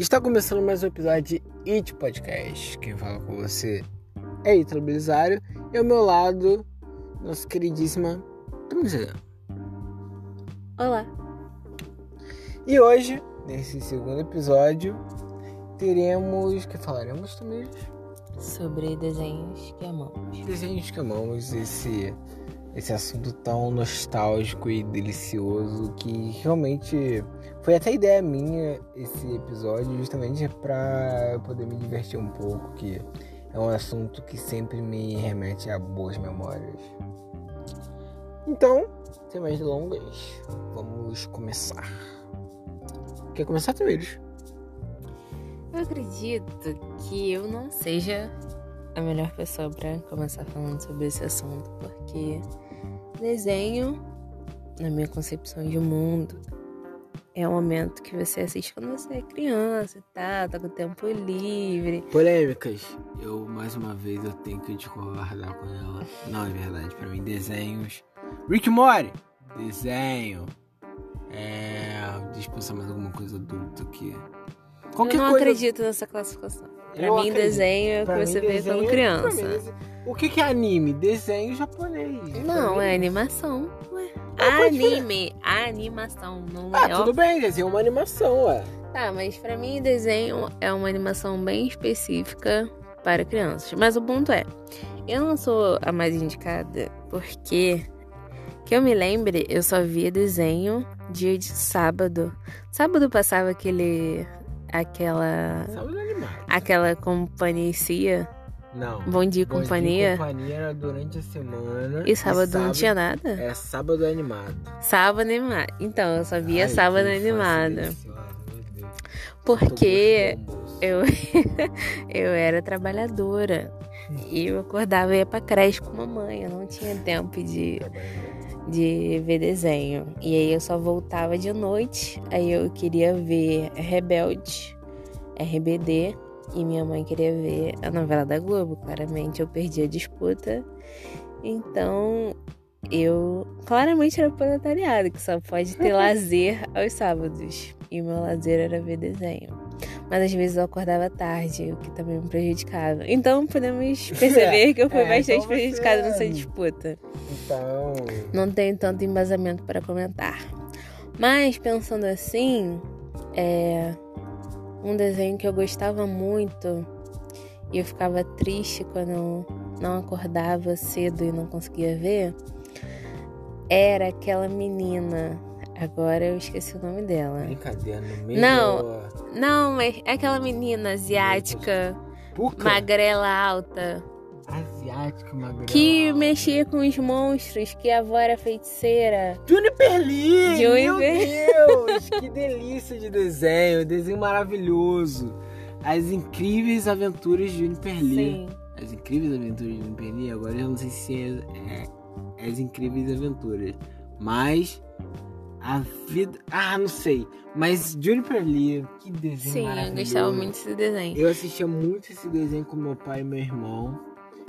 Está começando mais um episódio de It Podcast. Quem fala com você é Ítalo Belisário e ao meu lado, nossa queridíssima Tamizena. Olá. E hoje, nesse segundo episódio, teremos. que falaremos também? Sobre desenhos que amamos. Desenhos que amamos, esse, esse assunto tão nostálgico e delicioso que realmente foi até ideia minha esse episódio, justamente para poder me divertir um pouco, que é um assunto que sempre me remete a boas memórias. Então, sem mais delongas, vamos começar. Quer começar primeiro? Eu acredito que eu não seja a melhor pessoa para começar falando sobre esse assunto, porque desenho, na minha concepção de mundo, é um momento que você assiste quando você é criança e tá, tá com tempo livre. Polêmicas. Eu, mais uma vez, eu tenho que discordar com ela. Não é verdade, para mim, desenhos. Rick Mori! Desenho. É. Deixa eu pensar mais alguma coisa adulta aqui. Qualquer eu não coisa... acredito nessa classificação. Pra eu mim, acredito. desenho é o que você vê quando criança. Mim, o que, que é anime? Desenho japonês. Não, é animação. Ué. Anime, animação, não ah, é. Tudo bem, desenho é uma animação, ué. Tá, mas pra mim, desenho é uma animação bem específica para crianças. Mas o ponto é, eu não sou a mais indicada porque que eu me lembre, eu só via desenho dia de sábado. Sábado passava aquele aquela. Aquela companhia. Não. Bom dia, Bom companhia. Dia, companhia era durante a semana. E sábado, e sábado não tinha nada? É sábado animado. Sábado animado. Então, eu só via Ai, sábado animado. Porque eu, eu era trabalhadora. E eu acordava e ia pra creche com mamãe. Eu não tinha tempo de de ver desenho. E aí eu só voltava de noite. Aí eu queria ver Rebelde, RBD. E minha mãe queria ver a novela da Globo. Claramente eu perdi a disputa. Então eu claramente era proletariado, que só pode ter lazer aos sábados. E o meu lazer era ver desenho. Mas às vezes eu acordava tarde, o que também me prejudicava. Então podemos perceber que eu fui é, bastante então prejudicada nessa disputa. Então. Não tenho tanto embasamento para comentar. Mas pensando assim, é um desenho que eu gostava muito e eu ficava triste quando não acordava cedo e não conseguia ver era aquela menina Agora eu esqueci o nome dela. Brincadeira, no meio Não, não, mas é aquela menina asiática, Puca? magrela alta. Asiática, magrela Que alta. mexia com os monstros, que a avó era feiticeira. Juniper Lee! Juniper... Meu Deus, que delícia de desenho, desenho maravilhoso. As incríveis aventuras de Juniper Lee. Sim. As incríveis aventuras de Juniper Lee, agora eu não sei se é, é as incríveis aventuras, mas a vida. Ah, não sei. Mas Juniper Lee, que desenho Sim, maravilhoso. eu gostava muito desse desenho. Eu assistia muito esse desenho com meu pai e meu irmão.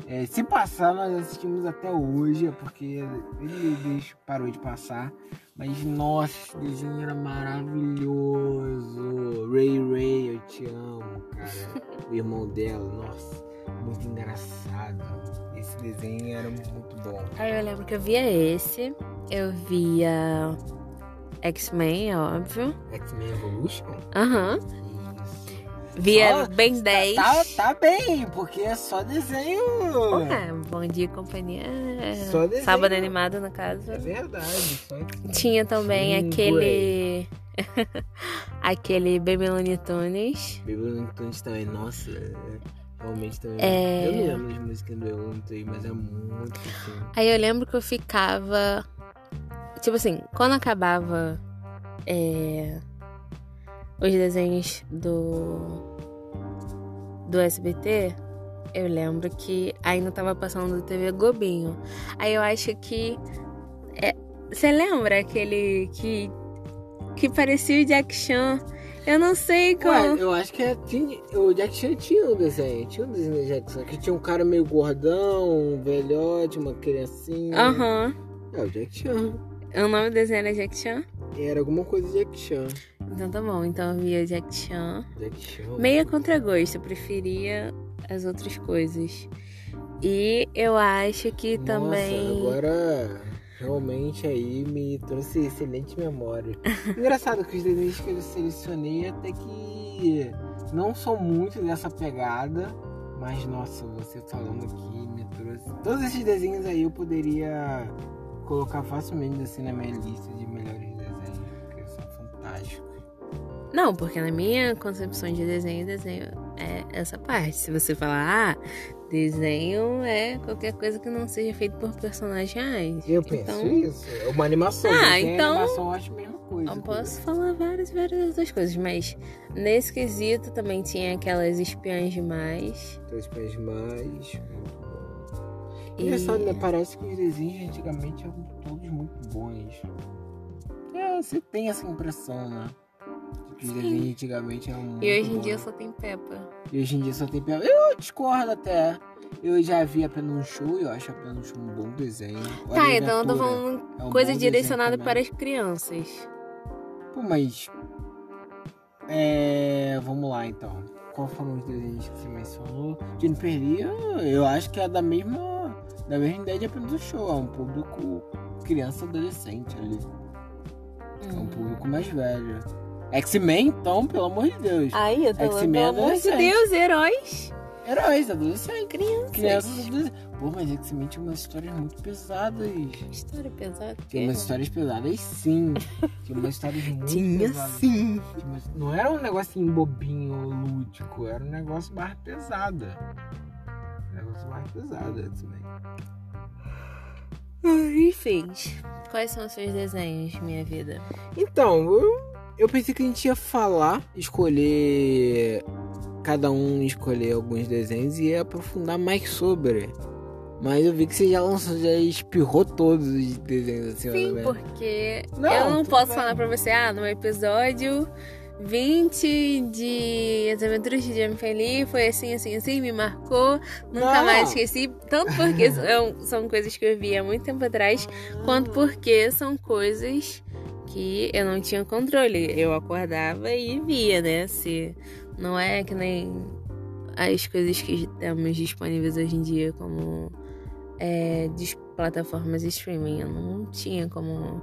É, se passar, nós assistimos até hoje, é porque ele parou de passar. Mas nossa, esse desenho era maravilhoso. Ray Ray, eu te amo, cara. o irmão dela, nossa, muito engraçado. Esse desenho era muito bom. Aí eu lembro que eu via esse, eu via X-Men, é óbvio. X-Men Evolution? Aham. Uhum. Via oh, Ben 10. Tá, tá, bem, porque é só desenho. É, bom dia companhia. Só desenho. Sábado animado, no caso. É verdade. Tinha também Sim, aquele. aquele Baby Looney Tunes. Baby Looney Tunes também, nossa. Realmente também. É... Eu não lembro das músicas do Looney mas é muito assim. Aí eu lembro que eu ficava Tipo assim, quando acabava é, os desenhos do, do SBT, eu lembro que ainda tava passando do TV Globinho. Aí eu acho que. É, você lembra aquele que. que parecia o Jack Chan? Eu não sei como. Ué, eu acho que é, tinha, o Jack Chan tinha um desenho. Tinha um desenho do Jack Chan. Que tinha um cara meio gordão, um velhote, uma criancinha. Aham. Uhum. É o Jack Chan. O nome do desenho era Jack Chan? Era alguma coisa de Jack Chan. Então tá bom. Então eu via Jack Chan. Jack Chan. Meia contragosto, eu preferia as outras coisas. E eu acho que Nossa, também. agora realmente aí me trouxe excelente memória. Engraçado que os desenhos que eu selecionei até que não são muito dessa pegada, mas nossa, você falando aqui me trouxe. Todos esses desenhos aí eu poderia colocar facilmente assim na minha lista de melhores desenhos, porque são fantásticos. Não, porque na minha concepção de desenho, desenho é essa parte. Se você falar, ah, desenho é qualquer coisa que não seja feito por personagens. Eu penso então, isso. É uma animação. Ah, então- animação eu acho a mesma coisa. Eu posso falar várias, várias outras coisas, mas nesse quesito também tinha aquelas espiãs demais. Três pés mais. Engraçado, né? Parece que os desenhos de antigamente eram todos muito bons. É, você tem essa impressão, né? De que os desenhos antigamente eram muito E hoje em bons. dia só tem Peppa. E hoje em dia só tem piada. Eu discordo até. Eu já vi apenas um show e eu acho apenas um show um bom desenho. Hora Tá, então eu tô falando é um coisa direcionada para as crianças. Pô, mas. É. Vamos lá então. Qual foram os desenhos que você mencionou? Jennifer Lee, eu acho que é da mesma. Da mesma ideia de apenas o show. É um público criança adolescente ali. É um Hum. público mais velho. X-Men, então, pelo amor de Deus. Aí, eu tô X-Men é pelo amor de. Deus, heróis. Heróis, adolescentes. Crianças. Crianças adolescentes. Pô, mas X-Men tinha umas histórias muito pesadas. História pesada. Tinha umas histórias pesadas, sim. Tinha umas histórias muito Tinha pesadas. sim. Não era um negocinho bobinho, lúdico. Era um negócio mais pesado. Negócio mais pesado, X-Men. Enfim, quais são os seus desenhos, minha vida? Então, eu, eu pensei que a gente ia falar, escolher. Cada um escolher alguns desenhos e ia aprofundar mais sobre. Mas eu vi que você já lançou, já espirrou todos os desenhos assim, Sim, porque Não, eu não posso bem. falar pra você, ah, no episódio 20 de As Aventuras de Jennifer Lee foi assim, assim, assim, me marcou, nunca Não. mais esqueci. Tanto porque são, são coisas que eu vi há muito tempo atrás, quanto porque são coisas que eu não tinha controle. Eu acordava e via, né? Se não é que nem as coisas que temos disponíveis hoje em dia, como é, de plataformas streaming. Eu não tinha como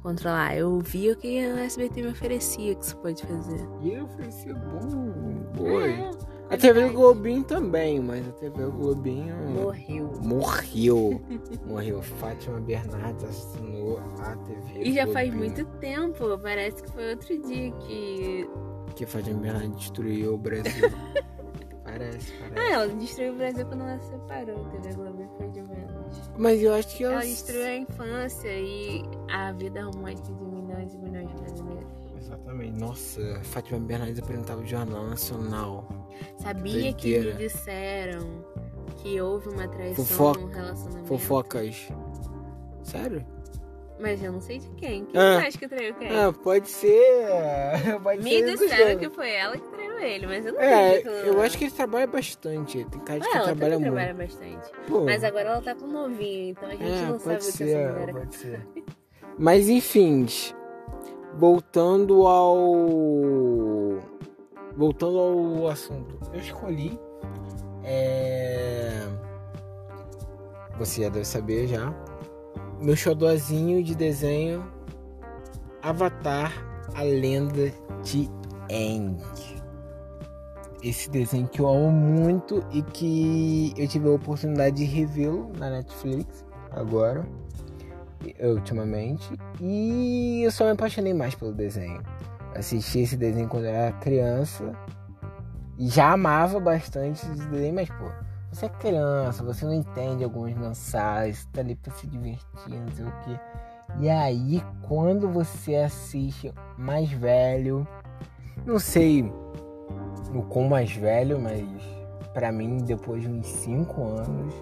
controlar. Eu via o que a SBT me oferecia que você pode fazer. E eu oferecia bom. Boi. É, A TV Globinho também, mas a TV Globinho. morreu. Morreu. Morreu. Fátima Bernardes assinou a TV. E já faz Globinho. muito tempo, parece que foi outro dia que. Que Fátima Bernardes destruiu o Brasil. parece, Ah, parece. ela destruiu o Brasil quando ela se separou. A TV Globo foi de menos. Mas eu acho que ela. Ela destruiu a infância e a vida romântica de milhões e milhões de brasileiros. Exatamente. Nossa, Fátima Bernardes apresentava o Jornal Nacional. Sabia que me disseram que houve uma traição Fofoca- no relacionamento. Fofocas. Sério? Mas eu não sei de quem. Quem Ah. você acha que traiu quem? Ah, pode ser. Pode Me ser. disseram que foi ela que traiu ele, mas eu não É, acredito. eu acho que ele trabalha bastante. Tem cara de que ela trabalha muito. trabalha bastante. Pô, Mas agora ela tá com novinho, então a gente é, não sabe pode o que ser, essa mulher pode ser. Mas enfim, voltando ao voltando ao assunto, eu escolhi é... você já deve saber já meu xodózinho de desenho Avatar a lenda de Aang esse desenho que eu amo muito e que eu tive a oportunidade de revê-lo na Netflix agora, ultimamente, e eu só me apaixonei mais pelo desenho. Assisti esse desenho quando eu era criança e já amava bastante esse desenho, mas pô, você é criança, você não entende algumas mensagens, tá ali pra se divertir, não sei o que. E aí, quando você assiste mais velho, não sei no quão mais velho, mas pra mim, depois de uns 5 anos,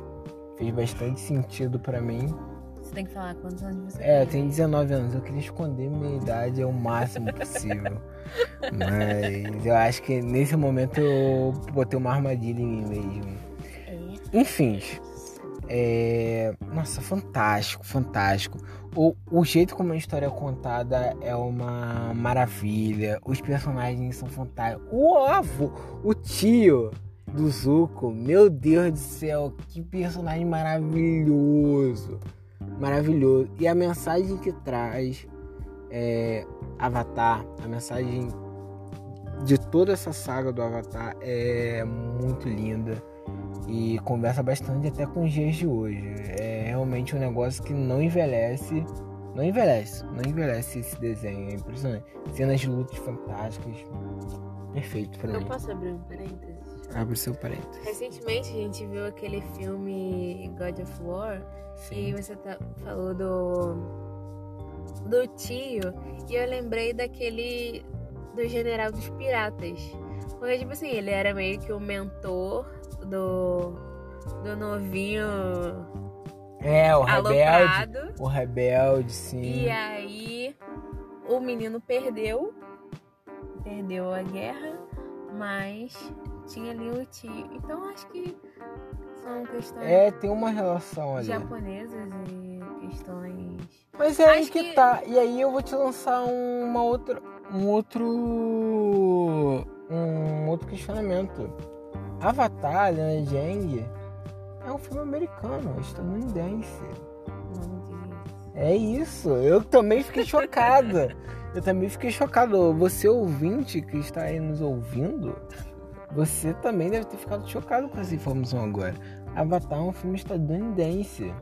fez bastante sentido pra mim. Você tem que falar quantos anos você É, eu tem. tenho 19 anos, eu queria esconder minha idade ao máximo possível. mas eu acho que nesse momento eu botei uma armadilha em mim mesmo. É. Enfim, É... Nossa, fantástico, fantástico. O, o jeito como a história é contada é uma maravilha. Os personagens são fantásticos. O avô, o tio do Zuko, meu Deus do céu, que personagem maravilhoso. Maravilhoso. E a mensagem que traz é, Avatar, a mensagem de toda essa saga do Avatar é muito linda e conversa bastante até com os dias de hoje. É realmente um negócio que não envelhece, não envelhece, não envelhece esse desenho, é impressionante. Cenas de lutas fantásticas, perfeito pra Não mim. posso abrir um parênteses? Abre seu parênteses. Recentemente a gente viu aquele filme God of War e Sim. você tá- falou do do tio e eu lembrei daquele do general dos piratas. Porque tipo assim, ele era meio que o mentor do do novinho É, o rebelde. aloprado. O rebelde, sim. E aí o menino perdeu, perdeu a guerra, mas tinha ali o tio. Então acho que são questões É, tem uma relação ali. japonesas e questões. Mas é aí Acho que, que- tá. E aí eu vou te lançar uma outra, um outro. Um outro questionamento. Avatar, Lena Jang, é um filme americano, estadunidense. É isso. Eu também fiquei chocada. Eu também fiquei chocado. Você ouvinte que está aí nos ouvindo, você também deve ter ficado chocado com essa informação agora. Avatar é um filme estadunidense.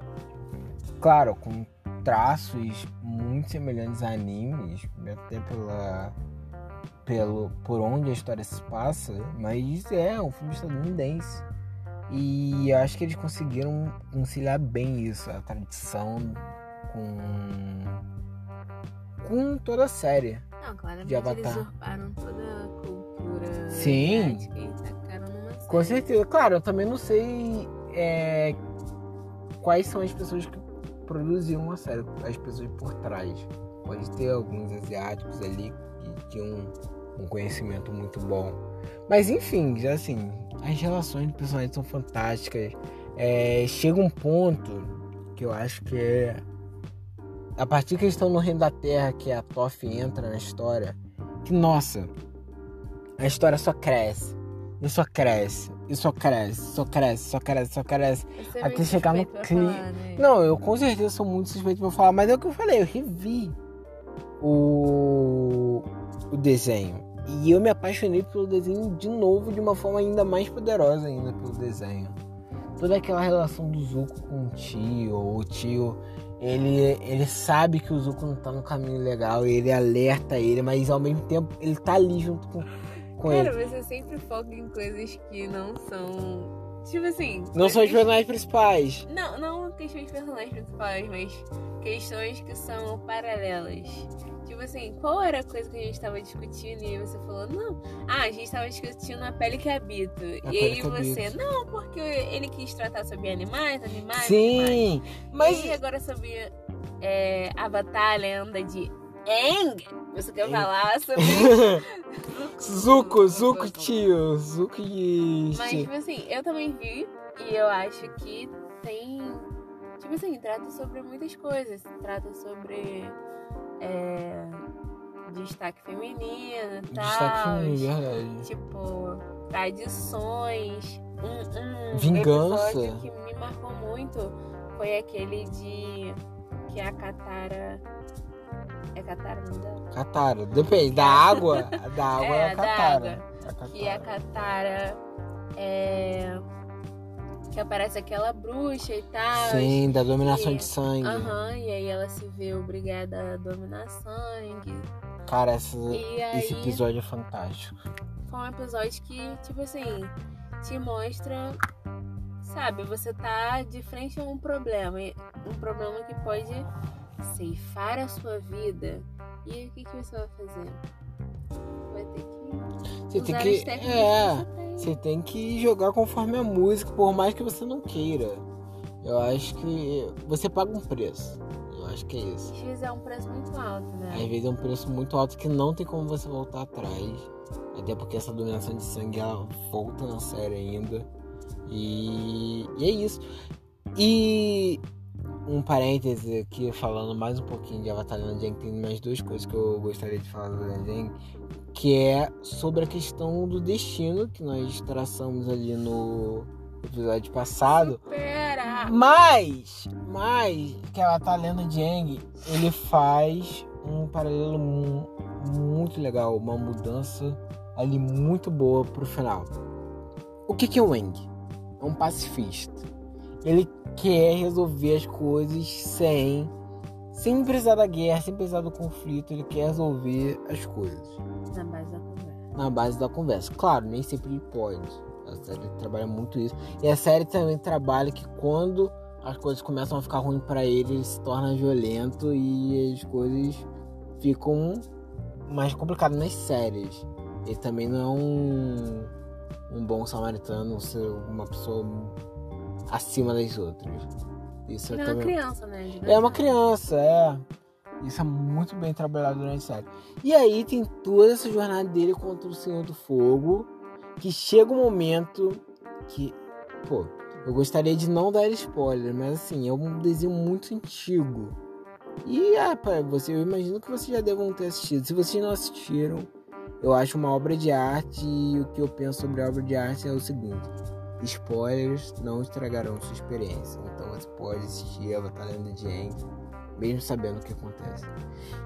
Claro, com traços muito semelhantes a animes, até pela pelo por onde a história se passa, mas é um filme estadunidense. E eu acho que eles conseguiram conciliar bem isso, a tradição com com toda a série. Não, claramente De eles usurparam toda a cultura Sim. e tacaram numa série. Com certeza. Claro, eu também não sei é, quais são as pessoas que produziam a série, as pessoas por trás. Pode ter alguns asiáticos ali que tinham um conhecimento muito bom. Mas enfim, assim, as relações de personagens são fantásticas. É, chega um ponto que eu acho que é. A partir que eles estão no Reino da Terra, que a Toph entra na história, que nossa, a história só cresce. E só cresce, e só cresce, só cresce, só cresce, só cresce. É até chegar no suspeito pra cli- falar, né? Não, eu com certeza sou muito suspeito pra falar, mas é o que eu falei, eu revi o, o desenho. E eu me apaixonei pelo desenho de novo de uma forma ainda mais poderosa ainda pelo desenho. Toda aquela relação do Zuko com o tio, o tio, ele, ele sabe que o Zuko não tá no caminho legal, ele alerta ele, mas ao mesmo tempo ele tá ali junto com, com ele. Cara, você sempre foca em coisas que não são. Tipo assim. Não são os personagens principais. Não, não questões de personagens principais, mas questões que são paralelas. Tipo assim, qual era a coisa que a gente tava discutindo e aí você falou, não. Ah, a gente tava discutindo a pele que habito. A e aí você, habito. não, porque ele quis tratar sobre animais, animais, animais. Sim, mas E agora sobre é, Avatar, a lenda de Aang. Você quer falar sobre. Zuko, Zuko tio, Zuko e Mas, tipo assim, eu também vi e eu acho que tem. Tipo assim, trata sobre muitas coisas. Trata sobre. É, destaque feminino e tal. Destaque feminino, verdade. Tipo, tradições. Um, um Vingança. episódio que me marcou muito foi aquele de. Que a Katara. É Katara o nome dela? Katara, depende, da água, da água é, É, a da Katara. A que a Katara. Katara é. Que aparece aquela bruxa e tal. Sim, da dominação E- de sangue. Aham, e aí ela se vê obrigada a dominar sangue. Cara, essa- aí esse episódio é fantástico. foi um episódio que, tipo assim, te mostra. Sabe, você tá de frente a um problema. Um problema que pode ceifar a sua vida. E o que, que você vai fazer? Vai ter que Você tem que. É, que você tem. que jogar conforme a música, por mais que você não queira. Eu acho que você paga um preço. Eu acho que é isso. X é um preço muito alto, né? Às vezes é um preço muito alto que não tem como você voltar atrás. Até porque essa dominação de sangue ela volta na série ainda. E, e é isso. E um parêntese aqui, falando mais um pouquinho de Avatar Land Jang, tem mais duas coisas que eu gostaria de falar do Land Jang, que é sobre a questão do destino que nós traçamos ali no episódio passado. Supera! Mas, mas, que Avatar Lenda de Aang, ele faz um paralelo mu- muito legal, uma mudança ali muito boa pro final. O que que é o Aang? É um pacifista. Ele quer resolver as coisas sem sem precisar da guerra, sem precisar do conflito, ele quer resolver as coisas Na base da conversa. na base da conversa. Claro, nem sempre ele pode. A série trabalha muito isso. E a série também trabalha que quando as coisas começam a ficar ruins pra ele, ele se torna violento e as coisas ficam mais complicadas nas séries. Ele também não é um, um bom samaritano, ser uma pessoa acima das outras. Isso Ele é uma também... criança, né? É uma criança, é. Isso é muito bem trabalhado durante a série. E aí tem toda essa jornada dele contra o Senhor do Fogo. Que chega um momento que. Pô, eu gostaria de não dar spoiler, mas assim, é um desenho muito antigo. E pra você, eu imagino que vocês já devam ter assistido. Se vocês não assistiram, eu acho uma obra de arte e o que eu penso sobre a obra de arte é o seguinte. Spoilers não estragarão sua experiência. Então você pode assistir Avatar Lenda de Aang, mesmo sabendo o que acontece.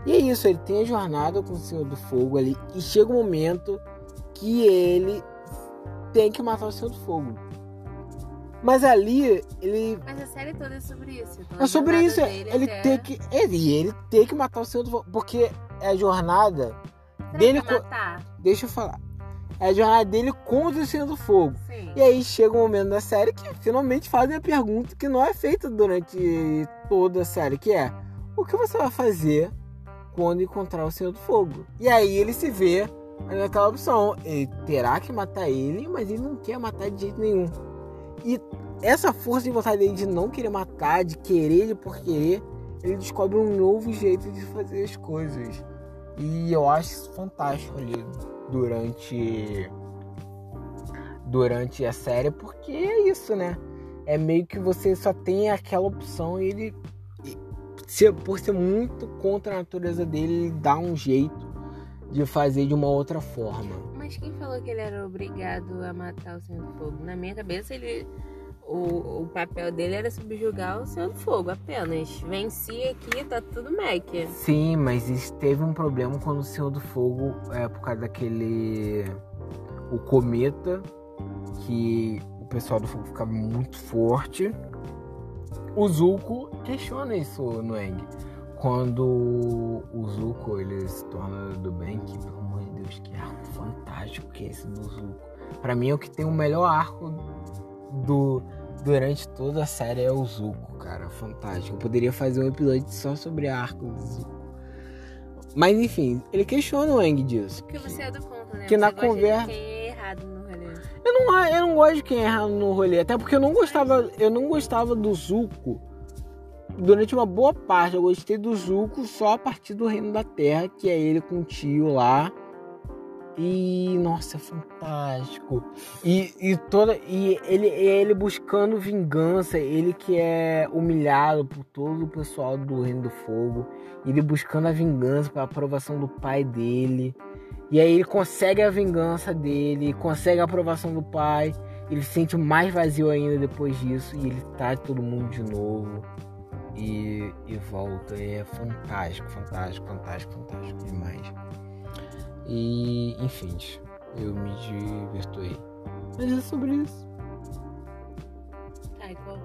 E é isso, ele tem a jornada com o Senhor do Fogo ali e chega um momento que ele tem que matar o Senhor do Fogo. Mas ali ele Mas a série toda é sobre isso. Então é a sobre isso, dele ele até- tem que ele, e ele tem que matar o Senhor do Fogo, porque é a jornada Será dele co-? Deixa eu falar. É a jornada dele contra o Senhor do Fogo. Sim. E aí chega um momento da série que finalmente fazem a pergunta que não é feita durante toda a série, que é o que você vai fazer quando encontrar o Senhor do Fogo? E aí ele se vê naquela opção. Ele terá que matar ele, mas ele não quer matar de jeito nenhum. E essa força de vontade dele de não querer matar, de querer ele por querer, ele descobre um novo jeito de fazer as coisas. E eu acho isso fantástico ali durante durante a série, porque é isso, né? É meio que você só tem aquela opção e ele por ser muito contra a natureza dele, ele dá um jeito de fazer de uma outra forma. Mas quem falou que ele era obrigado a matar o Senhor do Fogo? Na minha cabeça, ele. O, o papel dele era subjugar o Senhor do Fogo apenas. Venci aqui, tá tudo Mac. Sim, mas teve um problema quando o Senhor do Fogo, é por causa daquele. O cometa, que o pessoal do fogo ficava muito forte. O Zuko questiona isso no Eng. Quando o Zuko ele se torna do bem, que pelo amor de Deus, que arco fantástico que é esse do Zuko. Pra mim é o que tem o melhor arco do durante toda a série é o Zuko, cara, fantástico. Eu poderia fazer um episódio só sobre a arco do Zuko. Mas enfim, ele questiona o Eng disso. Porque você é do contra, né? Que você na conversa- de quem é errado no rolê. Eu não, eu não gosto de quem erra no rolê, até porque eu não gostava, eu não gostava do Zuko durante uma boa parte. Eu gostei do Zuko só a partir do Reino da Terra, que é ele com o tio lá. E nossa, é fantástico. E, e toda e ele ele buscando vingança, ele que é humilhado por todo o pessoal do Reino do Fogo, ele buscando a vingança para aprovação do pai dele. E aí ele consegue a vingança dele, consegue a aprovação do pai. Ele se sente mais vazio ainda depois disso e ele traz todo mundo de novo. E, e volta. E é fantástico, fantástico, fantástico, fantástico demais. E enfim, eu me divertei. Mas é sobre isso. Tá, qual?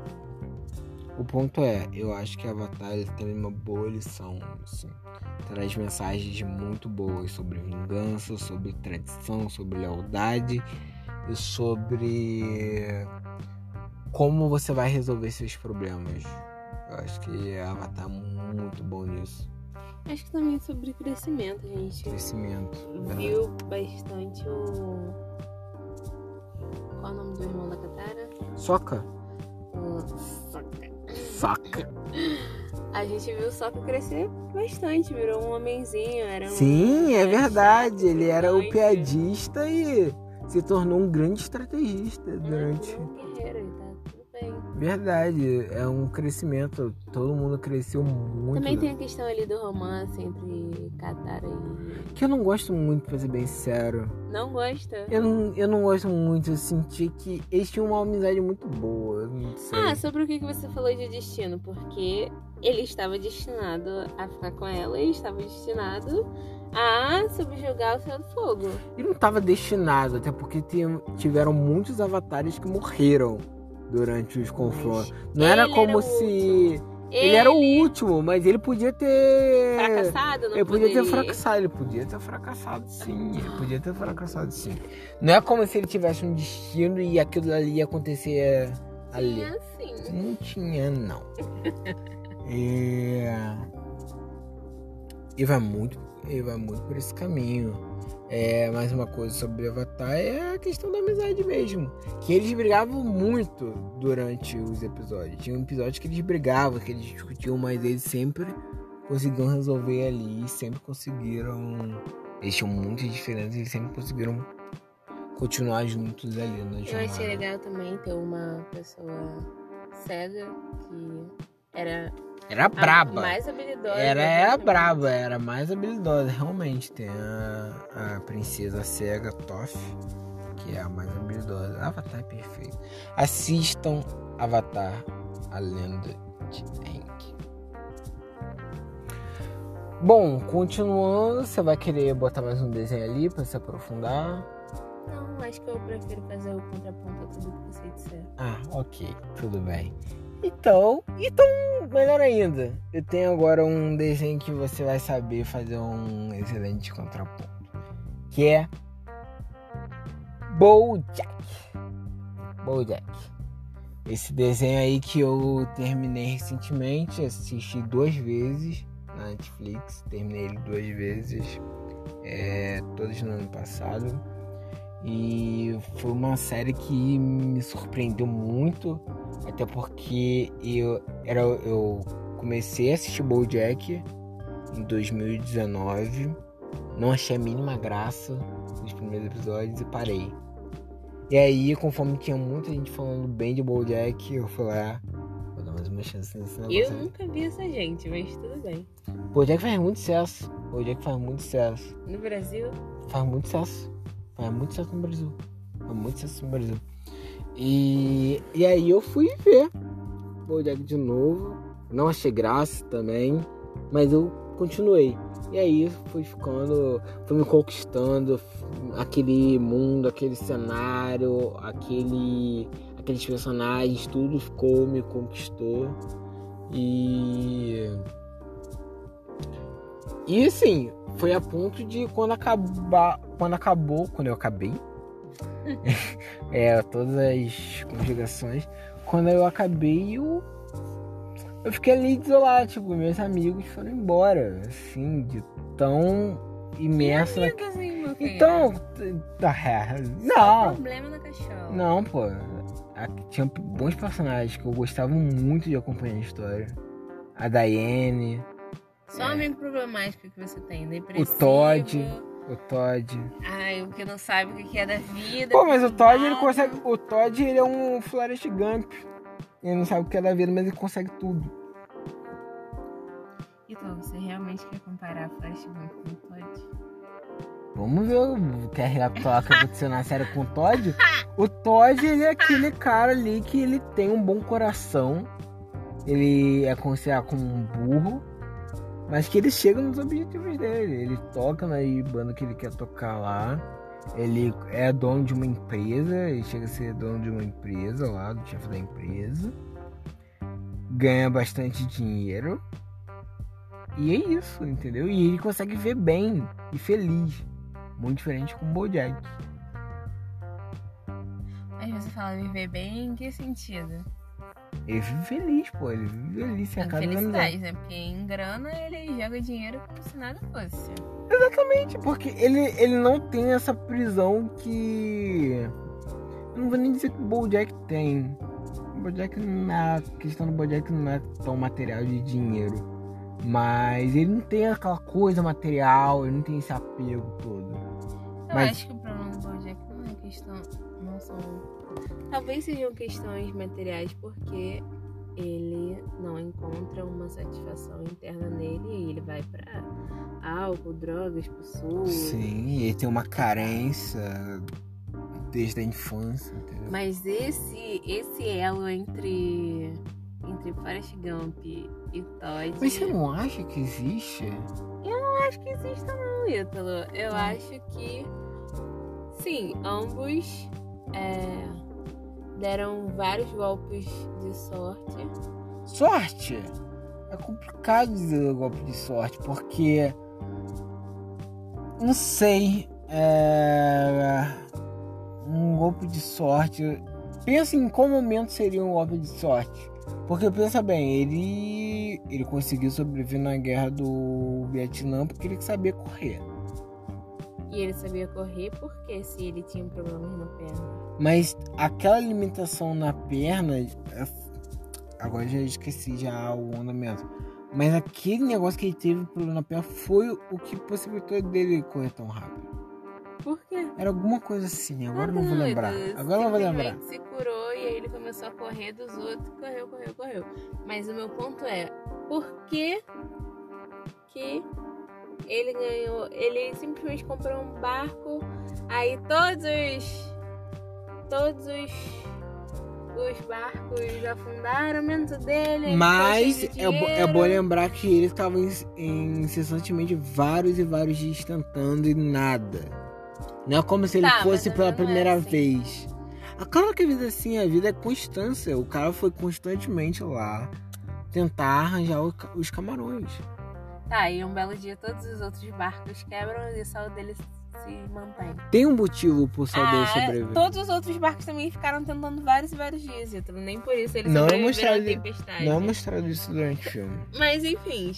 O ponto é, eu acho que Avatar ele tem uma boa lição, assim. Traz mensagens muito boas sobre vingança, sobre tradição, sobre lealdade e sobre como você vai resolver seus problemas. Eu acho que Avatar é muito bom nisso. Acho que também é sobre crescimento, gente. Crescimento. Viu bastante o. Qual o nome do irmão da Katara? Soca? O Sokka. Soca. A gente viu o Sokka crescer bastante, virou um homenzinho, era um Sim, é verdade. chato, Ele era o piadista e se tornou um grande estrategista É, durante. um Verdade, é um crescimento. Todo mundo cresceu muito. Também tem a questão ali do romance entre Katara e. Que eu não gosto muito, pra ser bem sincero. Não gosta? Eu não, eu não gosto muito, eu senti que eles tinham uma amizade muito boa. Ah, sobre o que você falou de destino, porque ele estava destinado a ficar com ela e estava destinado a subjugar o Céu do Fogo. E não tava destinado, até porque tiveram muitos avatares que morreram durante os confrontos. Não era ele como era se. Ele, era o último, mas ele podia ter. fracassado, não Ele podia ter poderia. fracassado, ele podia ter fracassado sim, ele podia ter fracassado sim. Não é como se ele tivesse um destino e aquilo ali ia acontecer ali. Tinha sim. Não tinha, não. É... E vai muito, e vai muito por esse caminho. É, mais uma coisa sobre Avatar é a questão da amizade mesmo. Que eles brigavam muito durante os episódios. Tinha um episódio que eles brigavam, que eles discutiam, mas eles sempre conseguiam resolver ali, sempre conseguiram. Eles tinham muitas diferenças, eles sempre conseguiram continuar juntos ali na Eu achei legal também ter uma pessoa cega que era Era braba. mais habilidosa. Era, era braba, era mais habilidosa, realmente. Tem a, a princesa cega Toph, que é a mais habilidosa. Avatar é perfeito. Assistam Avatar, a lenda de Aang. Bom, continuando, você vai querer botar mais um desenho ali pra se aprofundar? Não, acho que eu prefiro fazer o contraponto a tudo que você disser. Ah, ok, tudo bem. Então, então, melhor ainda, eu tenho agora um desenho que você vai saber fazer um excelente contraponto, que é BoJack. BoJack. Esse desenho aí que eu terminei recentemente, assisti duas vezes na Netflix, terminei ele duas vezes, é, todas no ano passado. E foi uma série que me surpreendeu muito, até porque eu, era, eu comecei a assistir BoJack em 2019, não achei a mínima graça nos primeiros episódios e parei. E aí, conforme tinha muita gente falando bem de BoJack, eu fui lá, vou dar mais uma chance nesse negócio. Eu nunca vi essa gente, mas tudo bem. BoJack faz muito sucesso, BoJack faz muito sucesso. No Brasil, Faz muito sucesso. Faz muito sucesso no Brasil. Faz muito sucesso no Brasil. E, e aí eu fui ver Bojack de novo. Não achei graça também. Mas eu continuei. E aí fui ficando. Fui me conquistando. Aquele mundo, aquele cenário, aquele. Aqueles personagens, tudo ficou, me conquistou. E. E assim, foi a ponto de quando acabar. Quando acabou, quando eu acabei. é, todas as conjugações. Quando eu acabei, eu. Eu fiquei ali isolado, tipo, meus amigos foram embora, assim, de tão imerso na. amigos, hein? Então. é, Não, problema na cachola. não, pô. Aqui Tinha bons personagens que eu gostava muito de acompanhar a história. A Diane, Só um amigo problemático que você tem, depressivo. Todd. o Todd. Ai, o que não sabe o que é da vida. Pô, mas o Todd, ele nada. consegue. O Todd, ele é um Forrest Gump. Ele não sabe o que é da vida, mas ele consegue tudo. Então, você realmente quer comparar Flash Gump com o Todd? Vamos ver o que é que aconteceu na série com o Todd. O Todd, ele é aquele cara ali que ele tem um bom coração. Ele é considerado como um burro. Mas que ele chega nos objetivos dele. Ele toca na banda que ele quer tocar lá. Ele é dono de uma empresa. Ele chega a ser dono de uma empresa lá, do chefe da empresa. Ganha bastante dinheiro. E é isso, entendeu? E ele consegue ver bem e feliz. Muito diferente com o Bojack. Mas você fala viver bem em que sentido? Ele vive feliz, pô. Ele vive feliz, cercado de felicidade, né? Porque em grana ele joga dinheiro como se nada fosse. Exatamente, porque ele, ele não tem essa prisão que. Eu não vou nem dizer que o Bojack tem. O Bojack não é. A questão do Bojack não é tão material de dinheiro. Mas ele não tem aquela coisa material, ele não tem esse apego todo. Eu Mas- acho que o problema do Bojack não é questão. Não são. Talvez sejam questões materiais porque ele não encontra uma satisfação interna nele e ele vai para álcool, drogas, pessoas. Sim, ele tem uma carência desde a infância. Entendeu? Mas esse esse elo entre entre Forrest Gump e Todd. Mas você não acha que existe? Eu não acho que exista não, Ítalo. Eu acho que sim, ambos é, deram vários golpes de sorte. Sorte? É complicado dizer golpe de sorte, porque não sei. É... Um golpe de sorte. Pensa em qual momento seria um golpe de sorte. Porque pensa bem, ele ele conseguiu sobreviver na guerra do Vietnã porque ele sabia correr. E ele sabia correr porque se ele tinha problemas na perna. Mas aquela limitação na perna, é agora já esqueci já o andamento. Mas aquele negócio que ele teve problema na perna foi o que possibilitou dele correr tão rápido. Por quê? Era alguma coisa assim, agora não, não vou lembrar. Agora não vou lembrar. se curou e aí ele começou a correr dos outros, correu, correu, correu. Mas o meu ponto é, por que que ele ganhou, ele simplesmente comprou um barco, aí todos os todos os os barcos afundaram, menos o dele. Mas de é, é bom lembrar que ele estava incessantemente vários e vários dias tentando e nada. Não é como se ele tá, fosse pela primeira é assim. vez. Claro que a vida é assim, a vida é constância. O cara foi constantemente lá tentar arranjar os camarões. Tá, e um belo dia todos os outros barcos quebram e só o dele se mantém. Tem um motivo pro só dele ah, sobreviver. Todos os outros barcos também ficaram tentando vários e vários dias, então nem por isso eles não é à tempestade. Não é mostrado isso durante o filme. Mas enfim,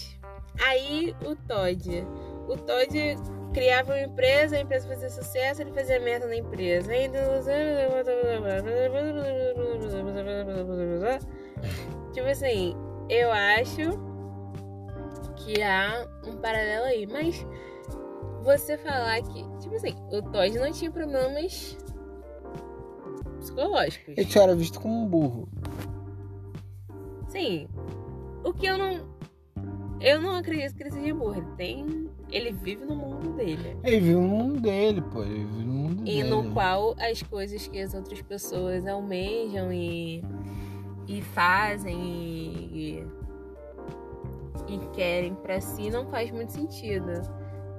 aí o Todd. O Todd criava uma empresa, a empresa fazia sucesso, ele fazia merda na empresa. Tipo assim, eu acho que há um paralelo aí, mas você falar que, tipo assim, o Todd não tinha problemas psicológicos. Ele só era visto como um burro. Sim. O que eu não. Eu não acredito que ele seja burro. Ele tem ele vive no mundo dele. Ele vive no mundo dele, pô. Ele vive no mundo e dele. E no qual as coisas que as outras pessoas almejam e, e fazem e, e querem para si não faz muito sentido.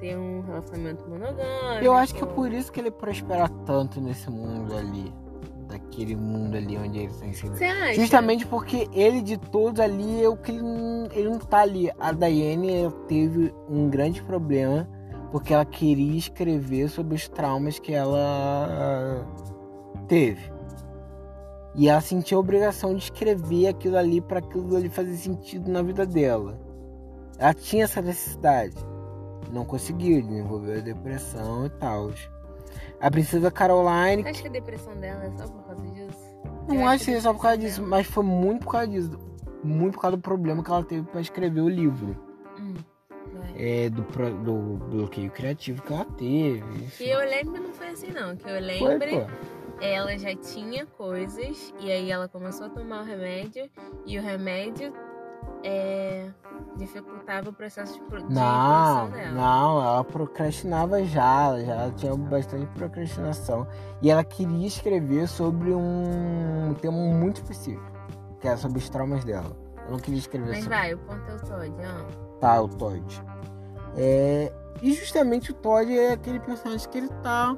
Ter um relacionamento monogâmico. Eu acho que é por isso que ele prospera tanto nesse mundo ali daquele mundo ali onde ele está inserido. Você acha? Justamente porque ele de todos ali é o que ele, ele não tá ali. A Daiane teve um grande problema porque ela queria escrever sobre os traumas que ela teve. E ela sentia a obrigação de escrever aquilo ali para aquilo ali fazer sentido na vida dela. Ela tinha essa necessidade. Não conseguiu, desenvolveu a depressão e tal. A princesa Caroline. Acha que a depressão dela é só por causa disso? Não acho que é só por causa disso, mas foi muito por causa disso. Muito por causa do problema que ela teve para escrever o livro. Hum, é, do, do bloqueio criativo que ela teve. Enfim. Que eu lembro não foi assim não. Que eu lembro. ela já tinha coisas e aí ela começou a tomar o remédio e o remédio é, dificultava o processo de, pro, de não, dela. Não, ela procrastinava já, ela já tinha bastante procrastinação. E ela queria escrever sobre um tema muito específico, que era sobre os traumas dela. Eu não queria escrever Mas sobre... vai, o ponto é o Todd, ó. Tá, o Todd. É... E justamente o Todd é aquele personagem que ele tá.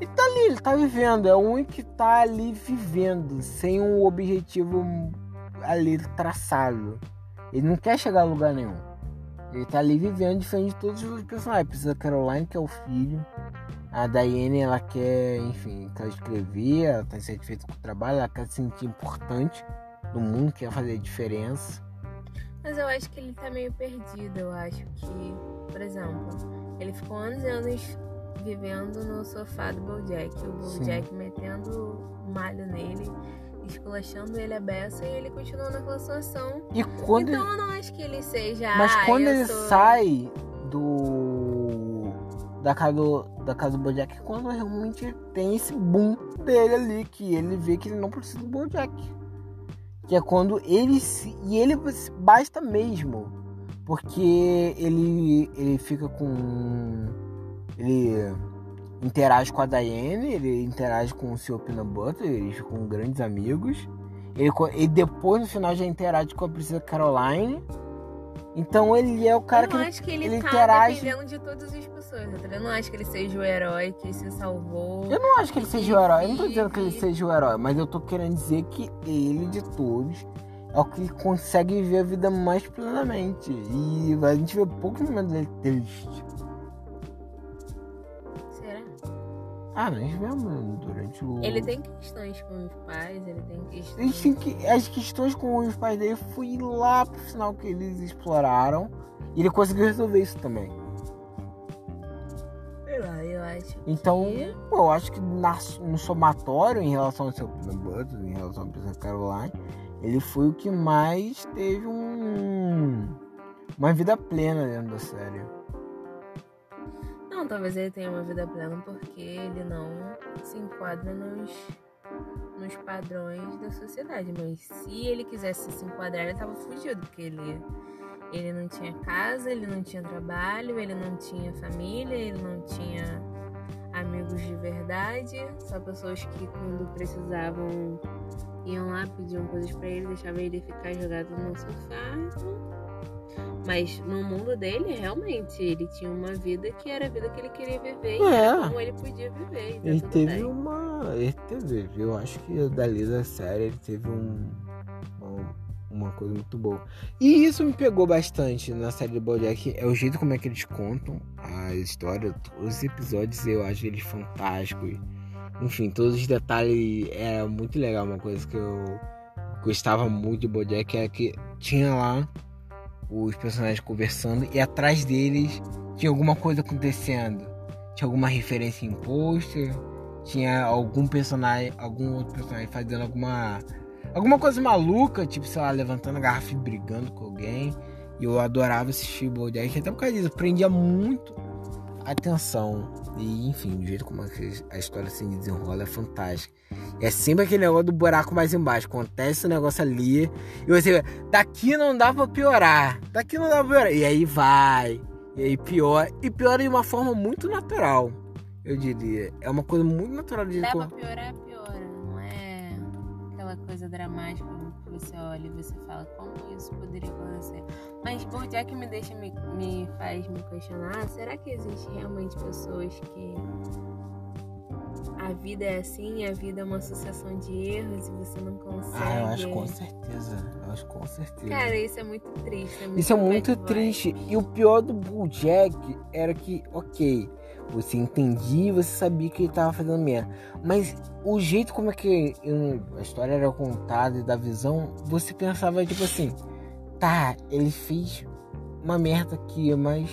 Ele tá ali, ele tá vivendo. É o único que tá ali vivendo, sem um objetivo ali traçado. Ele não quer chegar a lugar nenhum. Ele tá ali vivendo diferente de todos os personagens. Precisa da Caroline, que é o filho. A Diane, ela quer, enfim, quer escrever, ela tá satisfeita com o trabalho, ela quer se sentir importante no mundo, quer fazer diferença. Mas eu acho que ele tá meio perdido. Eu acho que, por exemplo, ele ficou anos e anos vivendo no sofá do Bojack. O Bojack metendo malho nele esculachando ele a beça e ele continua naquela situação. E quando então eu não acho que ele seja. Mas ah, quando ele sou... sai do. da casa do, da casa do Bojack é quando realmente tem esse boom dele ali, que ele vê que ele não precisa do Bojack. Que é quando ele se. E ele basta mesmo. Porque ele, ele fica com. Ele interage com a Diane, ele interage com o Sr. Peanut Butter, eles ficam grandes amigos. Ele, e depois no final já interage com a Princesa Caroline. Então ele é o cara eu que, acho que ele, ele tá interage. dependendo de todas as pessoas, tá Eu não acho que ele seja o herói que se salvou. Eu não acho que ele seja o herói. Eu não tô dizendo que ele seja o herói, mas eu tô querendo dizer que ele de todos é o que consegue viver a vida mais plenamente. E a gente vê poucos momentos dele triste. Ah, nós vemos durante o. Ele tem questões com os pais, ele tem questões. Ele que... As questões com os pais dele foi lá pro final que eles exploraram. E ele conseguiu resolver isso também. Sei lá, eu acho. Então, que... eu acho que no somatório, em relação ao seu Button, em relação à Princesa Caroline, ele foi o que mais teve um uma vida plena dentro da série. Não, talvez ele tenha uma vida plena porque ele não se enquadra nos, nos padrões da sociedade. Mas se ele quisesse se enquadrar, ele tava fugido, porque ele, ele não tinha casa, ele não tinha trabalho, ele não tinha família, ele não tinha amigos de verdade, só pessoas que quando precisavam iam lá, pediam coisas para ele, deixavam ele ficar jogado no sofá. Mas no mundo dele, realmente, ele tinha uma vida que era a vida que ele queria viver é. e como ele podia viver. Então ele teve uma. Ele teve, eu acho que dali da série ele teve um, uma coisa muito boa. E isso me pegou bastante na série do Bojack, é o jeito como é que eles contam a história, os episódios eu acho eles fantásticos. Enfim, todos os detalhes é muito legal. Uma coisa que eu gostava muito de Bojack é que tinha lá os personagens conversando e atrás deles tinha alguma coisa acontecendo. Tinha alguma referência em pôster, tinha algum personagem, algum outro personagem fazendo alguma alguma coisa maluca, tipo, sei lá, levantando a garrafa e brigando com alguém. E eu adorava assistir Bojack, até por causa disso, prendia muito atenção. E enfim, o jeito como a história se desenrola é fantástico. É sempre aquele negócio do buraco mais embaixo. Acontece o negócio ali. E você daqui não dá pra piorar. Daqui não dá pra piorar. E aí vai. E aí piora. E piora de uma forma muito natural. Eu diria. É uma coisa muito natural de Dá pra piorar, piora. Não é aquela coisa dramática você olha e você fala como isso poderia acontecer. Mas Bojack me deixa me, me faz me questionar, será que existe realmente pessoas que a vida é assim, a vida é uma sucessão de erros e você não consegue. Ah, eu acho com certeza. Eu acho com certeza. Cara, isso é muito triste. É muito isso é muito triste. E o pior do Bojack era que, ok, você entendia, você sabia que ele tava fazendo merda. Mas o jeito como é que a história era contada e da visão, você pensava tipo assim, tá, ele fez uma merda aqui, mas.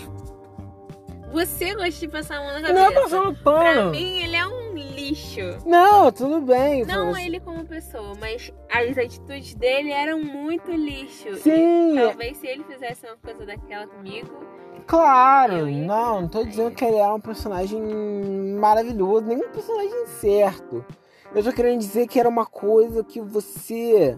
Você gosta de passar a mão na cabeça. Não é passando pano. Pra mim, ele é um lixo. Não, tudo bem. Não você... ele como pessoa, mas as atitudes dele eram muito lixo. Sim. E talvez se ele fizesse uma coisa daquela comigo. Claro, não, não tô dizendo que ele é um personagem maravilhoso, nem um personagem certo. Eu tô querendo dizer que era uma coisa que você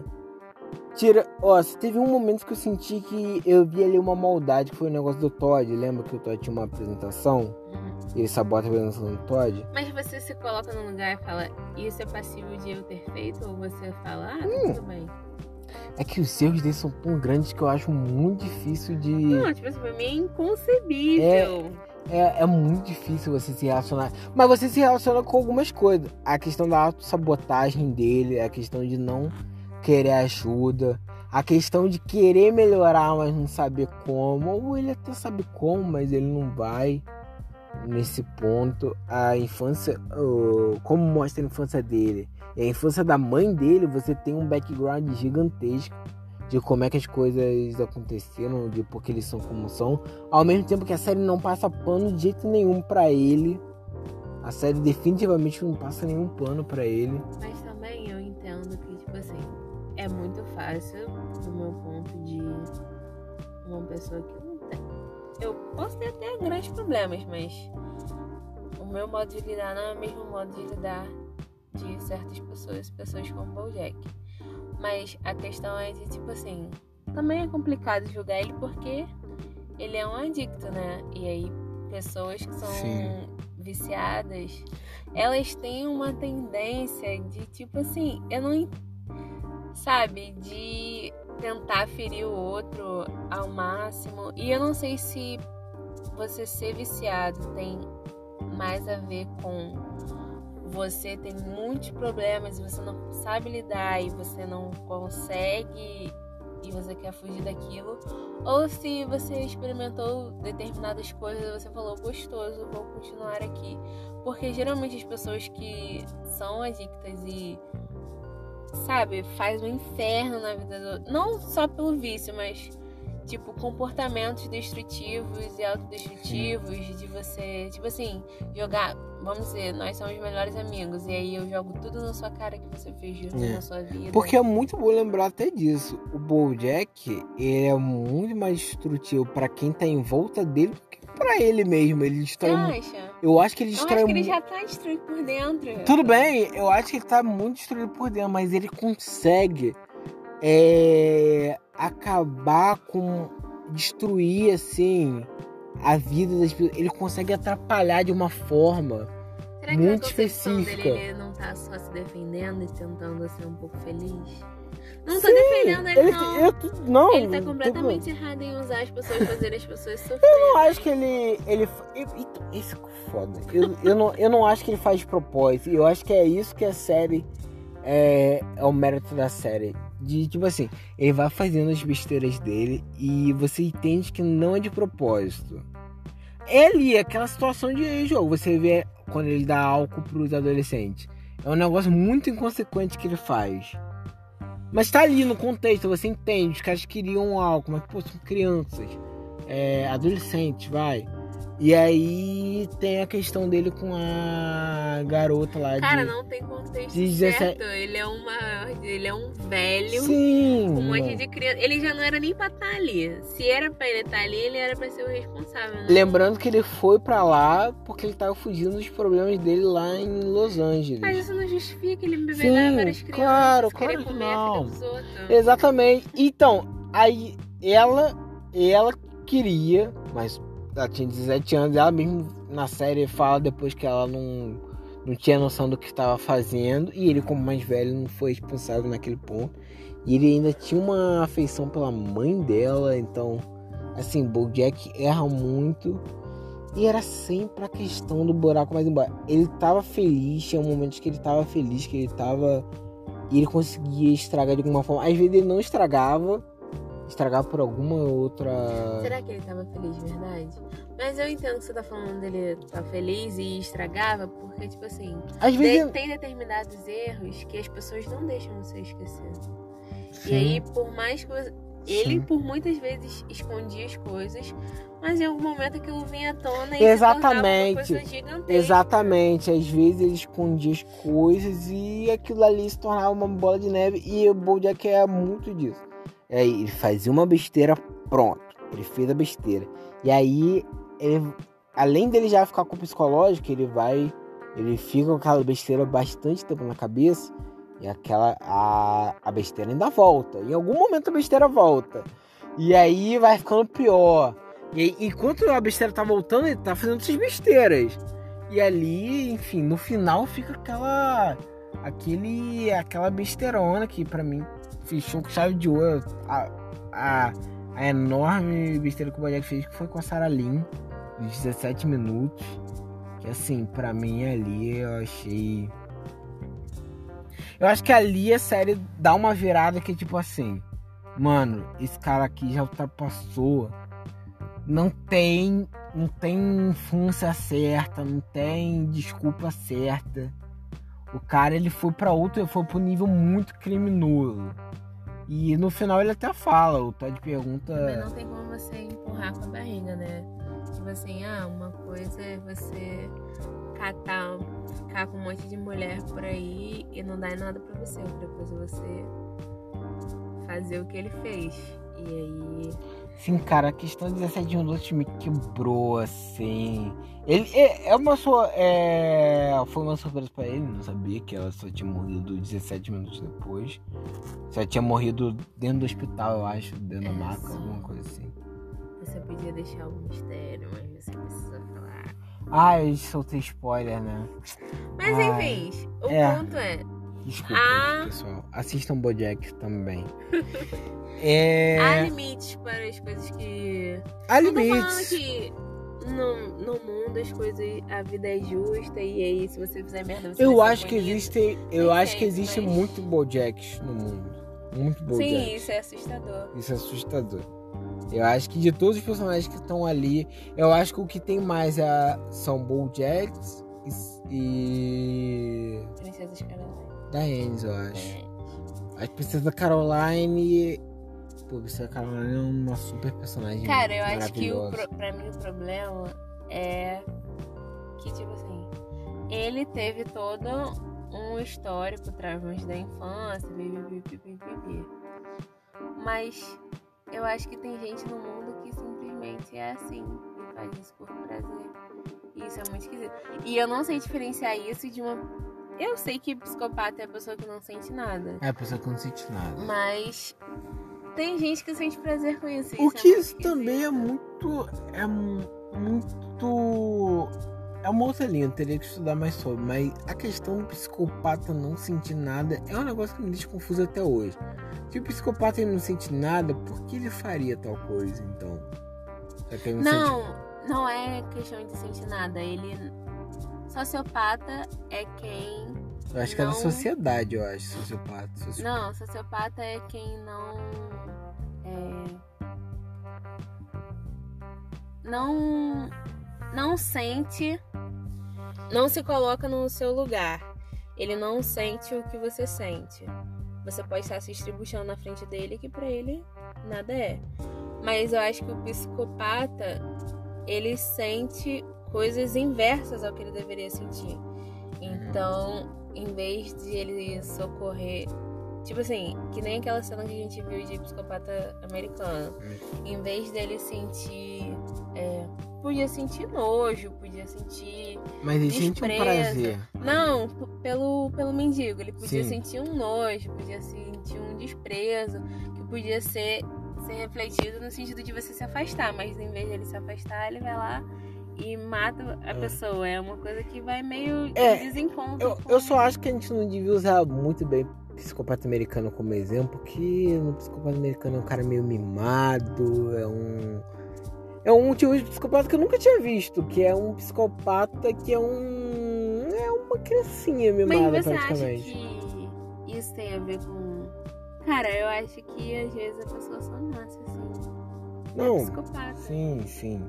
Tira, ó, teve um momento que eu senti que eu vi ali uma maldade, que foi o negócio do Todd. Lembra que o Todd tinha uma apresentação? Uhum. E ele sabota a apresentação do Todd? Mas você se coloca num lugar e fala, isso é passivo de eu ter feito? Ou você fala, ah, tá hum. tudo bem? É que os erros dele são tão grandes que eu acho muito difícil de. Não, tipo assim, pra mim é inconcebível. É, é, é, muito difícil você se relacionar. Mas você se relaciona com algumas coisas. A questão da autossabotagem dele, a questão de não querer ajuda, a questão de querer melhorar, mas não saber como, ou ele até sabe como, mas ele não vai nesse ponto. A infância, como mostra a infância dele, e a infância da mãe dele, você tem um background gigantesco de como é que as coisas aconteceram, de porque eles são como são, ao mesmo tempo que a série não passa pano de jeito nenhum para ele. A série definitivamente não passa nenhum pano para ele. Mas também eu entendo que, tipo assim, é muito fácil, do meu ponto de uma pessoa que não tem. Eu posso ter até grandes problemas, mas meu modo de lidar não é o mesmo modo de lidar de certas pessoas, pessoas como Bojack. Mas a questão é de tipo assim, também é complicado julgar ele porque ele é um adicto, né? E aí pessoas que são Sim. viciadas, elas têm uma tendência de tipo assim, eu não sabe, de tentar ferir o outro ao máximo. E eu não sei se você ser viciado tem mais a ver com você tem muitos problemas e você não sabe lidar e você não consegue e você quer fugir daquilo, ou se você experimentou determinadas coisas e você falou gostoso, vou continuar aqui. Porque geralmente as pessoas que são adictas e sabe, faz um inferno na vida do. Não só pelo vício, mas tipo, comportamentos destrutivos e autodestrutivos, Sim. de você, tipo assim, jogar, vamos dizer, nós somos melhores amigos, e aí eu jogo tudo na sua cara que você fez de é. na sua vida. Porque é muito bom lembrar até disso. O Bojack, ele é muito mais destrutivo para quem tá em volta dele do que pra ele mesmo. Ele destrói. Eu acho que ele destrói. Eu acho que ele já tá destruído por dentro. Tudo bem, eu acho que ele tá muito destruído por dentro, mas ele consegue é, acabar com. destruir, assim, a vida das pessoas. Ele consegue atrapalhar de uma forma Será muito específica. Dele, ele não tá só se defendendo e tentando ser um pouco feliz? Não tô Sim, defendendo ele, ele não. Eu, não. Ele tá completamente tô... errado em usar as pessoas, fazer as pessoas sofrerem. Eu não acho que ele. ele isso é foda. Eu, eu, não, eu não acho que ele faz propósito. Eu acho que é isso que a série. É, é o mérito da série. De tipo assim, ele vai fazendo as besteiras dele e você entende que não é de propósito. Ele, aquela situação de jogo, você vê quando ele dá álcool pros adolescentes. É um negócio muito inconsequente que ele faz. Mas tá ali no contexto, você entende. Os caras queriam algo, mas pô, são crianças, é, adolescentes, vai. E aí tem a questão dele com a garota lá Cara, de, não tem contexto de 17... certo. Ele é uma. Ele é um velho Sim, com um monte de criança. Ele já não era nem pra estar tá ali. Se era pra ele estar tá ali, ele era pra ser o responsável. Né? Lembrando que ele foi pra lá porque ele tava fugindo dos problemas dele lá em Los Angeles. Mas isso não justifica que ele bebedava várias crianças. Claro, claro que não. Exatamente. Então, aí ela, ela queria, mas ela tinha 17 anos, ela mesmo na série fala depois que ela não, não tinha noção do que estava fazendo, e ele, como mais velho, não foi responsável naquele ponto. E ele ainda tinha uma afeição pela mãe dela, então, assim, Bojack erra muito. E era sempre a questão do buraco mais embaixo. Ele tava feliz, tinha momentos que ele tava feliz, que ele tava. E ele conseguia estragar de alguma forma. Às vezes ele não estragava, estragar por alguma outra. Será que ele tava feliz de verdade? Mas eu entendo que você tá falando dele tá feliz e estragava, porque, tipo assim, Às vezes... tem determinados erros que as pessoas não deixam você esquecer. Sim. E aí, por mais que você... Ele, Sim. por muitas vezes, escondia as coisas, mas em algum momento aquilo vinha à tona e Exatamente. se uma coisa gigantesca. Exatamente. Às vezes ele escondia as coisas e aquilo ali se tornava uma bola de neve. E o Bojack é muito disso. Aí ele fazia uma besteira, pronto. Ele fez a besteira. E aí, ele, além dele já ficar com o psicológico, ele vai. Ele fica com aquela besteira bastante tempo na cabeça. E aquela. A, a besteira ainda volta. Em algum momento a besteira volta. E aí vai ficando pior. E aí, enquanto a besteira tá voltando, ele tá fazendo essas besteiras. E ali, enfim, no final fica aquela. Aquele. aquela besteirona que para mim fechou com chave de ouro. A, a, a enorme besteira que o Bojack fez que foi com a Sarah Lynn, de 17 minutos. Que assim, pra mim ali eu achei. Eu acho que ali a série dá uma virada que tipo assim. Mano, esse cara aqui já ultrapassou. Não tem. Não tem função certa, não tem desculpa certa. O cara ele foi para outro, ele foi pro nível muito criminoso. E no final ele até fala, o Todd pergunta. Mas não tem como você empurrar com a barriga, né? Tipo assim, ah, uma coisa é você catar, ficar com um monte de mulher por aí e não dar nada pra você. Outra coisa é você fazer o que ele fez. E aí. Sim, cara, a questão de 17 minutos me quebrou, assim. Ele é, é uma sua. É, foi uma surpresa pra ele, não sabia que ela só tinha morrido 17 minutos depois. Só tinha morrido dentro do hospital, eu acho, dentro da É, maca, alguma coisa assim. Você podia deixar algum mistério, mas você precisa falar. Ah, eu soltei spoiler, né? Mas enfim, o é. ponto é. Desculpa, Ah. pessoal. Assistam Bojack também. é. Há limites para as coisas que. Há limites. que no, no mundo as coisas. A vida é justa e aí se você fizer merda você Eu acho que punido. existe. Eu acho que existe mas- muito Bojacks no mundo. Muito Bojacks. Sim, isso é assustador. Isso é assustador. Eu acho que de todos os personagens que estão ali, eu acho que o que tem mais é, são Bojacks e. Princesas Caroline. Daenerys, eu acho. É. A Princesa Caroline. Pô, a Princesa Caroline é uma super personagem. Cara, eu acho que o, pro, pra mim o problema é que, tipo assim, ele teve todo um histórico, traumas da infância, bibi, bibi, bibi. mas eu acho que tem gente no mundo que simplesmente é assim e faz isso por prazer. E isso é muito esquisito. E eu não sei diferenciar isso de uma. Eu sei que psicopata é a pessoa que não sente nada. É a pessoa que não sente nada. Mas tem gente que sente prazer com isso. O é que isso também é muito. É mu- muito. É uma outra linha, eu teria que estudar mais sobre. Mas a questão do psicopata não sentir nada é um negócio que me deixa confuso até hoje. Se o psicopata não sente nada, por que ele faria tal coisa então? Não, Não, sente. não é questão de sentir nada. Ele. Sociopata é quem. Eu acho que é da não- sociedade, eu acho, sociopata. sociopata. Não, sociopata é quem não. É... Não. Não sente. Não se coloca no seu lugar. Ele não sente o que você sente. Você pode estar se estribuchando na frente dele, que pra ele nada é. Mas eu acho que o psicopata, ele sente coisas inversas ao que ele deveria sentir. Então, em vez de ele socorrer. Tipo assim, que nem aquela cena que a gente viu de psicopata americano. Em vez dele sentir. é, podia sentir nojo, podia sentir. Mas ele sente um prazer. Não, pelo, pelo mendigo. Ele podia Sim. sentir um nojo, podia sentir um desprezo, que podia ser, ser refletido no sentido de você se afastar. Mas em vez dele se afastar, ele vai lá e mata a É. pessoa. É uma coisa que vai meio É, em desencontro. Eu, com- eu só acho que a gente não devia usar muito bem psicopata americano como exemplo, porque no psicopata americano é um cara meio mimado, é um. É um tipo de psicopata que eu nunca tinha visto, que é um psicopata que é um. É uma criancinha mimada Mas você acha praticamente. que isso tem a ver com. Cara, eu acho que às vezes a pessoa só nasce assim. Não, É psicopata. Sim, sim.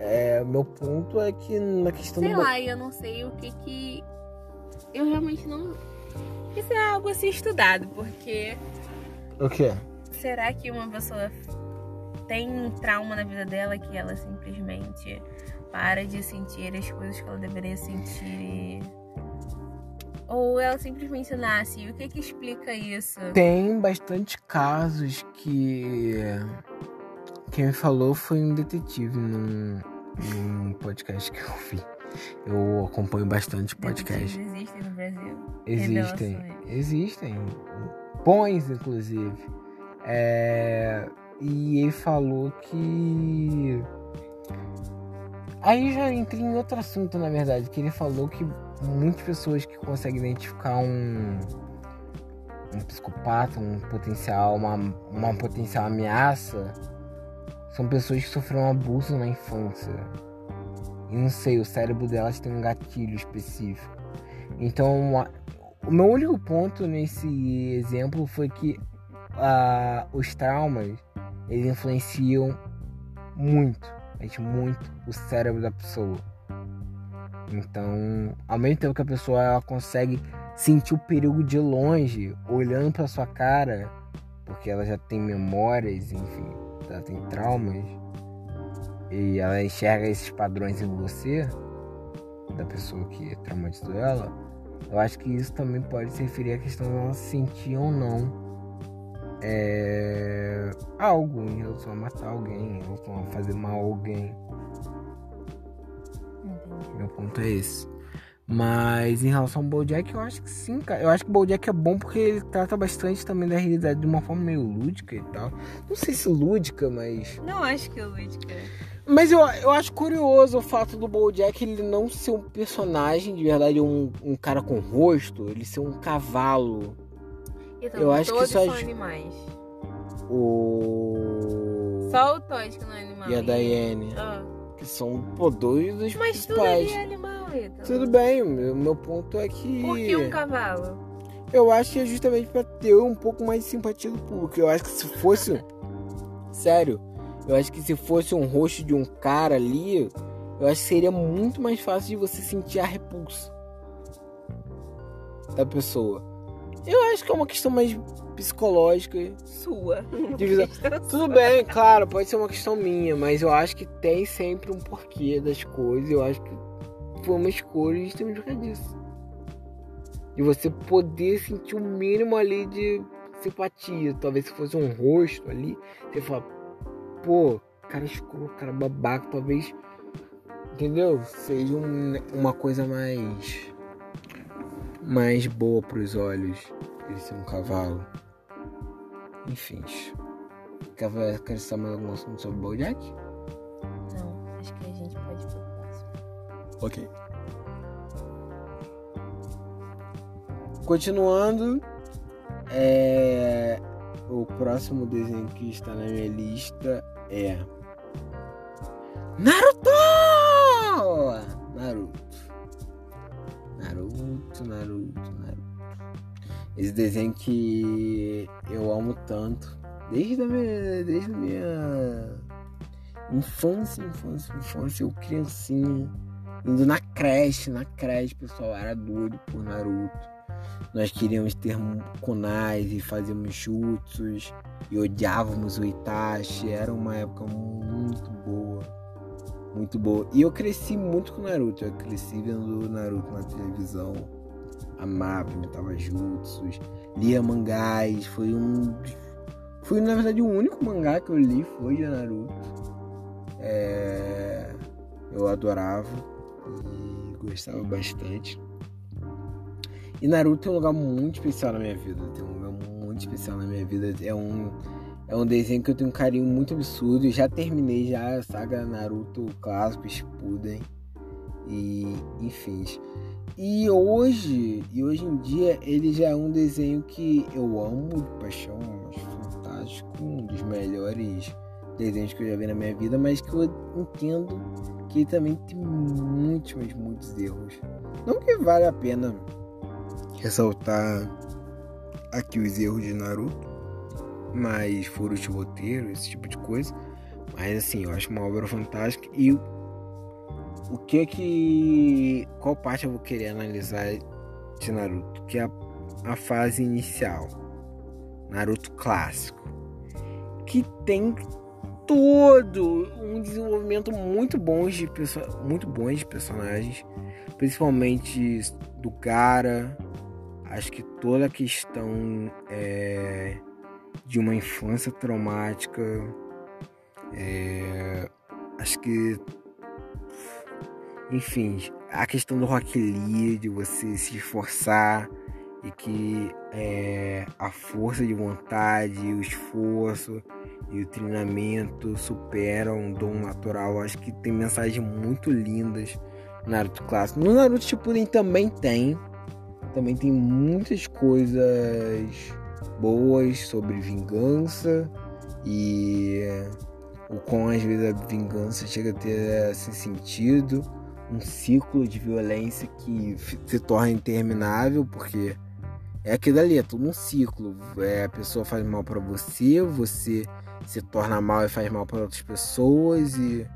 É, meu ponto é que na questão Sei do. lá, eu não sei o que que. Eu realmente não. Isso é algo a ser estudado, porque O quê? será que uma pessoa tem um trauma na vida dela que ela simplesmente para de sentir as coisas que ela deveria sentir? e- Ou ela simplesmente nasce? E o que que explica isso? Tem bastante casos que. Quem me falou foi um detetive num, num podcast que eu vi. Eu acompanho bastante podcast. Existem no Brasil? Existem. Revelações. Existem. Bons, inclusive. É, E ele falou que. Aí já entrei em outro assunto, na verdade, que ele falou que muitas pessoas que conseguem identificar um, um psicopata, um potencial, uma, uma potencial ameaça, são pessoas que sofreram abuso na infância. E não sei, o cérebro delas tem um gatilho específico. Então, a- o meu único ponto nesse exemplo foi que os traumas eles influenciam muito, mas muito o cérebro da pessoa. Então, ao mesmo tempo que a pessoa ela consegue sentir o perigo de longe, olhando para sua cara, porque ela já tem memórias, enfim, ela tem traumas, e ela enxerga esses padrões em você, da pessoa que traumatizou ela, eu acho que isso também pode se referir à questão dela sentir ou não é, algo em relação a matar alguém, em relação a fazer mal a alguém. Meu ponto é esse. Mas em relação ao Bojack, eu acho que sim, cara. Eu acho que o Bojack é bom porque ele trata bastante também da realidade de uma forma meio lúdica e tal. Não sei se lúdica, mas. Não acho que é lúdica. Mas eu, eu acho curioso o fato do Bojack ele não ser um personagem, de verdade, um, um cara com rosto, ele ser um cavalo. Então, Eu acho que todos só são animais. O. Só o Todd que não é animal. E a Diane. Ah. Que são, pô, dois dos Mas tudo é animal, Ita. Tudo bem, meu, meu ponto é que. Por que um cavalo? Eu acho que é justamente pra ter um pouco mais de simpatia do público. Eu acho que se fosse. Sério, eu acho que se fosse um rosto de um cara ali, eu acho que seria muito mais fácil de você sentir a repulsa da pessoa. Eu acho que é uma questão mais psicológica. Sua. Tudo bem, claro, pode ser uma questão minha, mas eu acho que tem sempre um porquê das coisas. Eu acho que foi uma escolha justamente por causa disso. De você poder sentir o mínimo ali de simpatia. Talvez se fosse um rosto ali, você fala, pô, cara escuro, cara babaca, talvez. Entendeu? Seja um- uma coisa mais. mais boa pros olhos. Ele ser um cavalo. Enfim. Quer saber mais algum assunto sobre o Bojack? Ok. Continuando, é... o próximo desenho que está na minha lista é Naruto! Naruto. Naruto, Naruto, Naruto. Esse desenho que eu amo tanto desde a minha, desde a minha infância, infância, infância, eu criancinha, indo na creche, na creche, pessoal, era doido por Naruto. Nós queríamos ter kunais e fazíamos jutsus e odiávamos o Itachi. Era uma época muito boa, muito boa. E eu cresci muito com Naruto. Eu cresci vendo Naruto na televisão. Amava, imitava jutsus, lia mangás. Foi um, foi na verdade o único mangá que eu li foi de Naruto. É, eu adorava e gostava bastante. E Naruto tem um lugar muito especial na minha vida. Tem um lugar muito especial na minha vida. É um, é um desenho que eu tenho um carinho muito absurdo. Eu já terminei já a saga Naruto clássico, Shippuden e enfim. E hoje, e hoje em dia, ele já é um desenho que eu amo de paixão, acho fantástico, um dos melhores desenhos que eu já vi na minha vida, mas que eu entendo que também tem muitos, mas muitos erros. Não que vale a pena ressaltar aqui os erros de Naruto, mas furos de roteiro, esse tipo de coisa. Mas assim, eu acho uma obra fantástica e o que é que. Qual parte eu vou querer analisar de Naruto? Que é a, a fase inicial. Naruto clássico. Que tem todo um desenvolvimento muito bom de, muito bons de personagens. Principalmente do Gara. Acho que toda a questão é, de uma infância traumática. é, acho que enfim, a questão do Rock Lee, de você se esforçar e que é, a força de vontade, o esforço e o treinamento superam um dom natural. Acho que tem mensagens muito lindas no Naruto clássico. No Naruto Shippuden também tem. Também tem muitas coisas boas sobre vingança e o quão às vezes a vingança chega a ter esse sentido um ciclo de violência que se torna interminável, porque é aquilo ali, é tudo um ciclo. É, a pessoa faz mal pra você, você se torna mal e faz mal para outras pessoas e,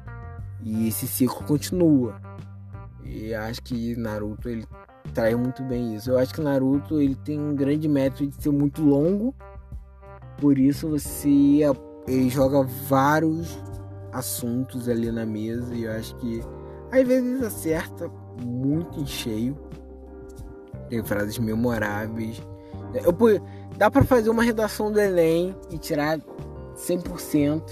e esse ciclo continua. E acho que Naruto ele traz muito bem isso. Eu acho que Naruto ele tem um grande método de ser muito longo, por isso você ele joga vários assuntos ali na mesa e eu acho que às vezes acerta muito em cheio. Tem frases memoráveis Eu, dá para fazer uma redação do Enem e tirar 100%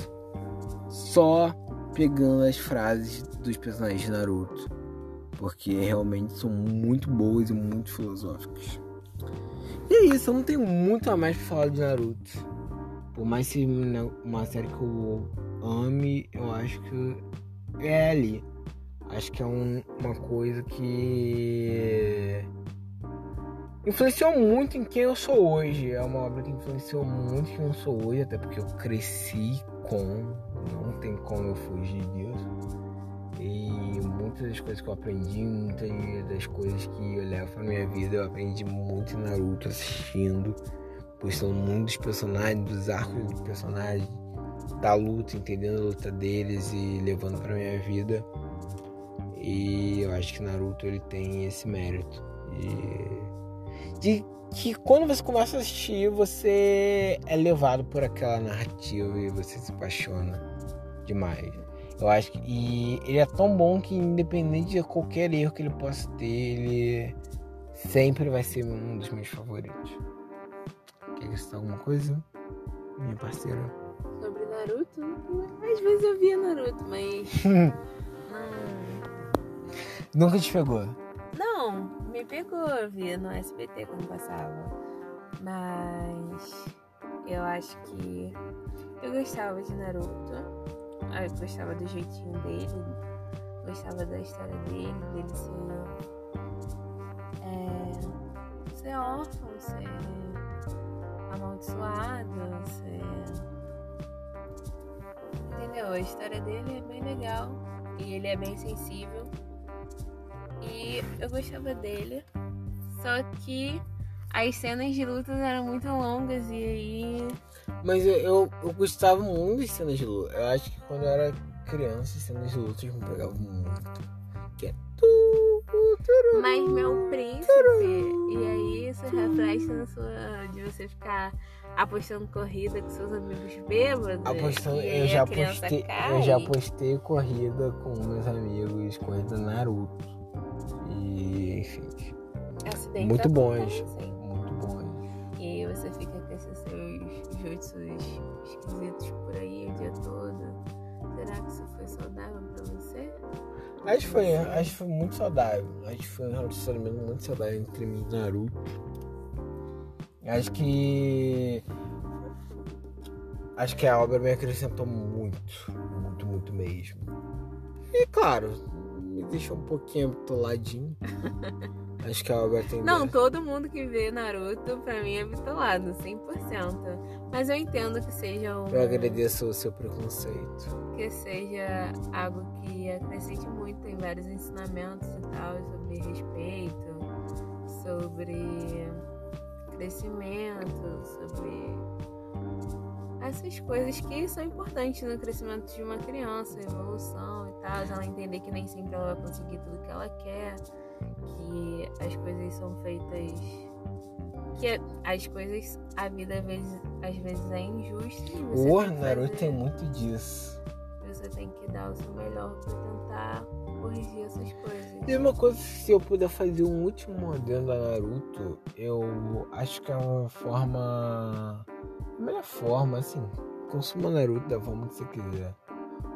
só pegando as frases dos personagens de Naruto. Porque realmente são muito boas e muito filosóficas. E é isso, eu não tenho muito a mais pra falar de Naruto. Por mais que uma série que eu ame, eu acho que é ali. Acho que é um, uma coisa que influenciou muito em quem eu sou hoje. É uma obra que influenciou muito em quem eu sou hoje, até porque eu cresci com, não tem como eu fugir disso. E muitas das coisas que eu aprendi, muitas das coisas que eu levo pra minha vida, eu aprendi muito em Naruto assistindo, postando muito dos personagens, dos arcos dos personagens, da luta, entendendo a luta deles e levando pra minha vida. E eu acho que Naruto ele tem esse mérito. E de que quando você começa a assistir, você é levado por aquela narrativa e você se apaixona demais. Eu acho que e ele é tão bom que independente de qualquer erro que ele possa ter, ele sempre vai ser um dos meus favoritos. Quer acrescentar alguma coisa, minha parceira? Sobre Naruto? Às vezes eu via Naruto, mas. não... Nunca te pegou? Não, me pegou, eu via no SBT quando passava. Mas eu acho que eu gostava de Naruto. Eu gostava do jeitinho dele, gostava da história dele, dele ser, é, ser órfão, ser amaldiçoado, ser. Entendeu? A história dele é bem legal e ele é bem sensível. E eu gostava dele. Só que as cenas de lutas eram muito longas e aí. Mas eu, eu, eu gostava muito das cenas de luta. Eu acho que quando eu era criança, as cenas de lutas me pegavam muito. Que é. Mas meu príncipe, e aí isso reflete na sua. de você ficar apostando corrida com seus amigos bêbados. Apostando, eu já postei, eu já postei corrida com meus amigos, corrida Naruto. E enfim. Acidente muito bons. Muito bons. E aí você fica com esses seus jutsus esquisitos por aí o dia todo. Será que isso foi saudável pra você? Acho que foi, acho que foi muito saudável. Acho que foi um relacionamento muito saudável entre mim e Naruto. Acho que. Acho que a obra me acrescentou muito. Muito, muito mesmo. E claro, me deixou um pouquinho bitoladinho. Acho que a obra tem. Não, todo mundo que vê Naruto, pra mim, é bitolado, 100%. Mas eu entendo que seja um. Eu agradeço o seu preconceito. Que seja algo que acrescente muito em vários ensinamentos e tal, sobre respeito, sobre crescimento, sobre essas coisas que são importantes no crescimento de uma criança, evolução e tal, ela entender que nem sempre ela vai conseguir tudo que ela quer, que as coisas são feitas que as coisas a vida às vezes, às vezes é injusta. O Naruto tem muito disso. Você tem que dar o seu melhor para tentar corrigir essas coisas. E uma coisa, se eu puder fazer um último modelo da Naruto, eu acho que é uma forma a melhor forma, assim, consuma Naruto da forma que você quiser.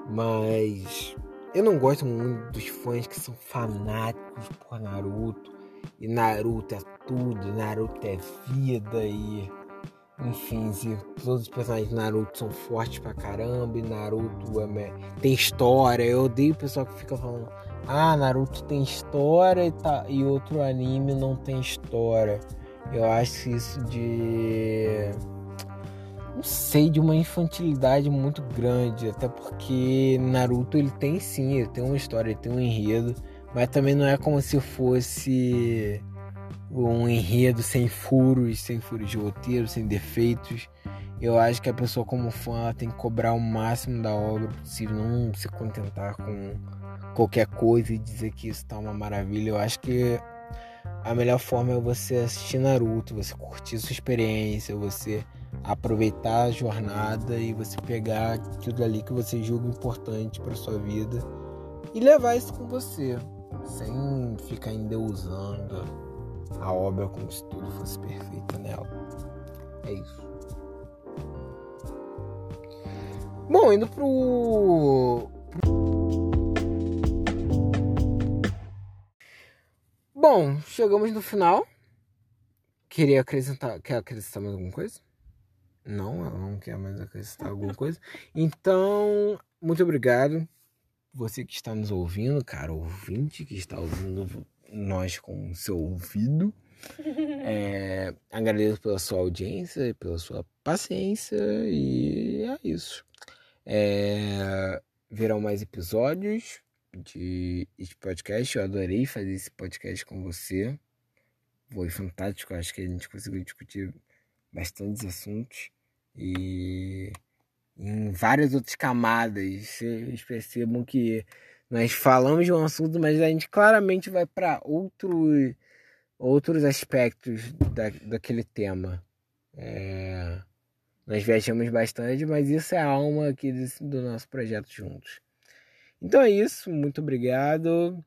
Mas eu não gosto muito dos fãs que são fanáticos por Naruto. E Naruto é tudo, Naruto é vida e. Enfim, todos os personagens de Naruto são fortes pra caramba e Naruto é, tem história. Eu odeio o pessoal que fica falando, ah, Naruto tem história e, tá, e outro anime não tem história. Eu acho isso de não sei, de uma infantilidade muito grande, até porque Naruto ele tem sim, ele tem uma história, ele tem um enredo, mas também não é como se fosse um enredo sem furos, sem furos de roteiro, sem defeitos. Eu acho que a pessoa como fã tem que cobrar o máximo da obra possível, não se contentar com qualquer coisa e dizer que isso tá uma maravilha. Eu acho que a melhor forma é você assistir Naruto, você curtir sua experiência, você aproveitar a jornada e você pegar aquilo ali que você julga importante para sua vida e levar isso com você, sem ficar endeusando a obra como se tudo fosse perfeito nela. É isso. Bom, indo pro. Bom, chegamos no final. Queria acrescentar. Quer acrescentar mais alguma coisa? Não, ela não quer mais acrescentar alguma coisa. Então, muito obrigado. Você que está nos ouvindo, cara, ouvinte que está ouvindo nós com o seu ouvido. É, agradeço pela sua audiência, pela sua paciência e é isso. É, virão mais episódios de este podcast. Eu adorei fazer esse podcast com você. Foi fantástico. Acho que a gente conseguiu discutir bastantes assuntos e em várias outras camadas. Vocês percebam que nós falamos de um assunto, mas a gente claramente vai para outros outros aspectos da, daquele tema. É, nós viajamos bastante, mas isso é a alma aqui do nosso projeto juntos. Então é isso, muito obrigado.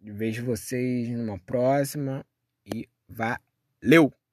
Vejo vocês numa próxima e valeu!